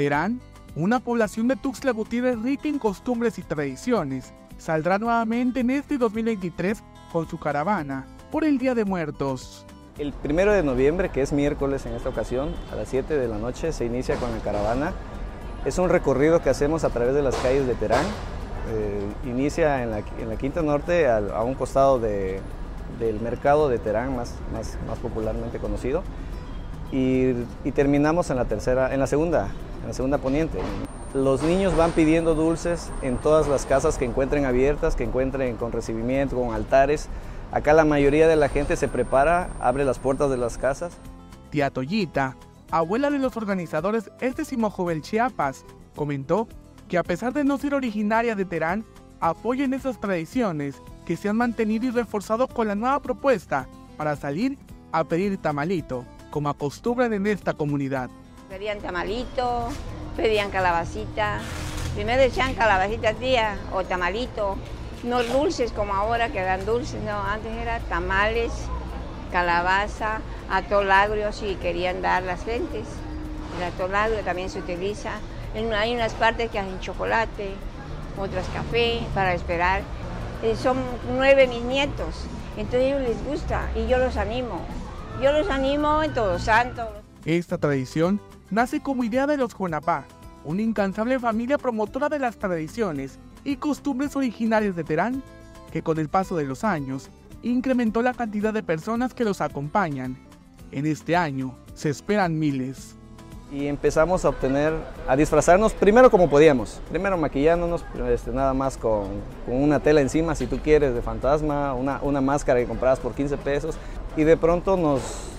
Terán, una población de Tuxtla Gutiérrez rica en costumbres y tradiciones, saldrá nuevamente en este 2023 con su caravana por el Día de Muertos. El primero de noviembre, que es miércoles en esta ocasión, a las 7 de la noche se inicia con la caravana. Es un recorrido que hacemos a través de las calles de Terán. Eh, inicia en la, Quinta Norte, a, un costado del mercado de Terán, más, popularmente conocido, y, y, terminamos en la, tercera, en la segunda, en la segunda poniente. Los niños van pidiendo dulces en todas las casas que encuentren abiertas, que encuentren con recibimiento, con altares. Acá la mayoría de la gente se prepara, abre las puertas de las casas. Tía Toyita, abuela de los organizadores este Jovel Chiapas, comentó que a pesar de no ser originaria de Terán, apoyan esas tradiciones que se han mantenido y reforzado con la nueva propuesta para salir a pedir tamalito, como acostumbran en esta comunidad. Pedían tamalito, pedían calabacita. Primero decían calabacita tía o tamalito. No dulces como ahora que dan dulces, no, antes era tamales, calabaza, atolagrio si querían dar las gentes. El atolagrio también se utiliza. Hay unas partes que hacen chocolate, otras café para esperar. Eh, son nueve mis nietos, entonces les gusta y yo los animo. Yo los animo en Todos Santos. Esta tradición nace como idea de los Juanapá, una incansable familia promotora de las tradiciones y costumbres originarias de Terán, que con el paso de los años incrementó la cantidad de personas que los acompañan. En este año se esperan miles. Y empezamos a obtener, a disfrazarnos primero como podíamos, primero maquillándonos, este, nada más con, una tela encima si tú quieres de fantasma, una, una máscara que comprabas por 15 pesos y de pronto nos,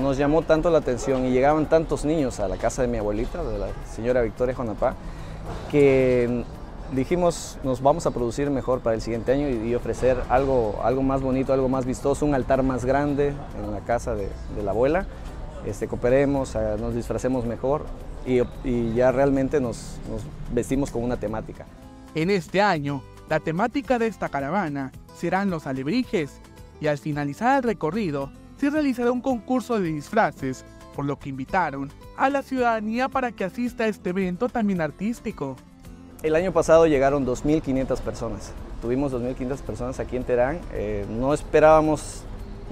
nos llamó tanto la atención y llegaban tantos niños a la casa de mi abuelita, de la señora Victoria Jonapá, que dijimos nos vamos a producir mejor para el siguiente año y, ofrecer algo, algo más bonito, algo más vistoso, un altar más grande en la casa de, la abuela. Este, cooperemos, eh, nos disfracemos mejor y, ya realmente nos vestimos con una temática. En este año, la temática de esta caravana serán los alebrijes y al finalizar el recorrido se realizará un concurso de disfraces, por lo que invitaron a la ciudadanía para que asista a este evento también artístico. El año pasado llegaron 2.500 personas. Tuvimos 2.500 personas aquí en Terán. Eh, no esperábamos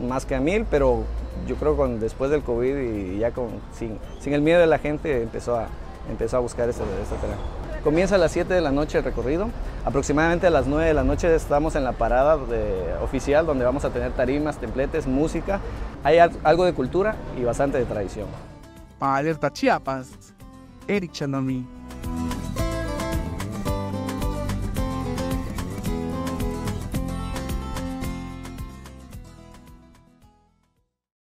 más que a mil, pero yo creo que después del COVID y ya sin, el miedo de la gente empezó a, empezó a buscar este, este Terán. Comienza a las 7 de la noche el recorrido. Aproximadamente a las 9 de la noche estamos en la parada oficial donde vamos a tener tarimas, templetes, música. Hay algo de cultura y bastante de tradición. Alerta Chiapas, Eric Chanomi.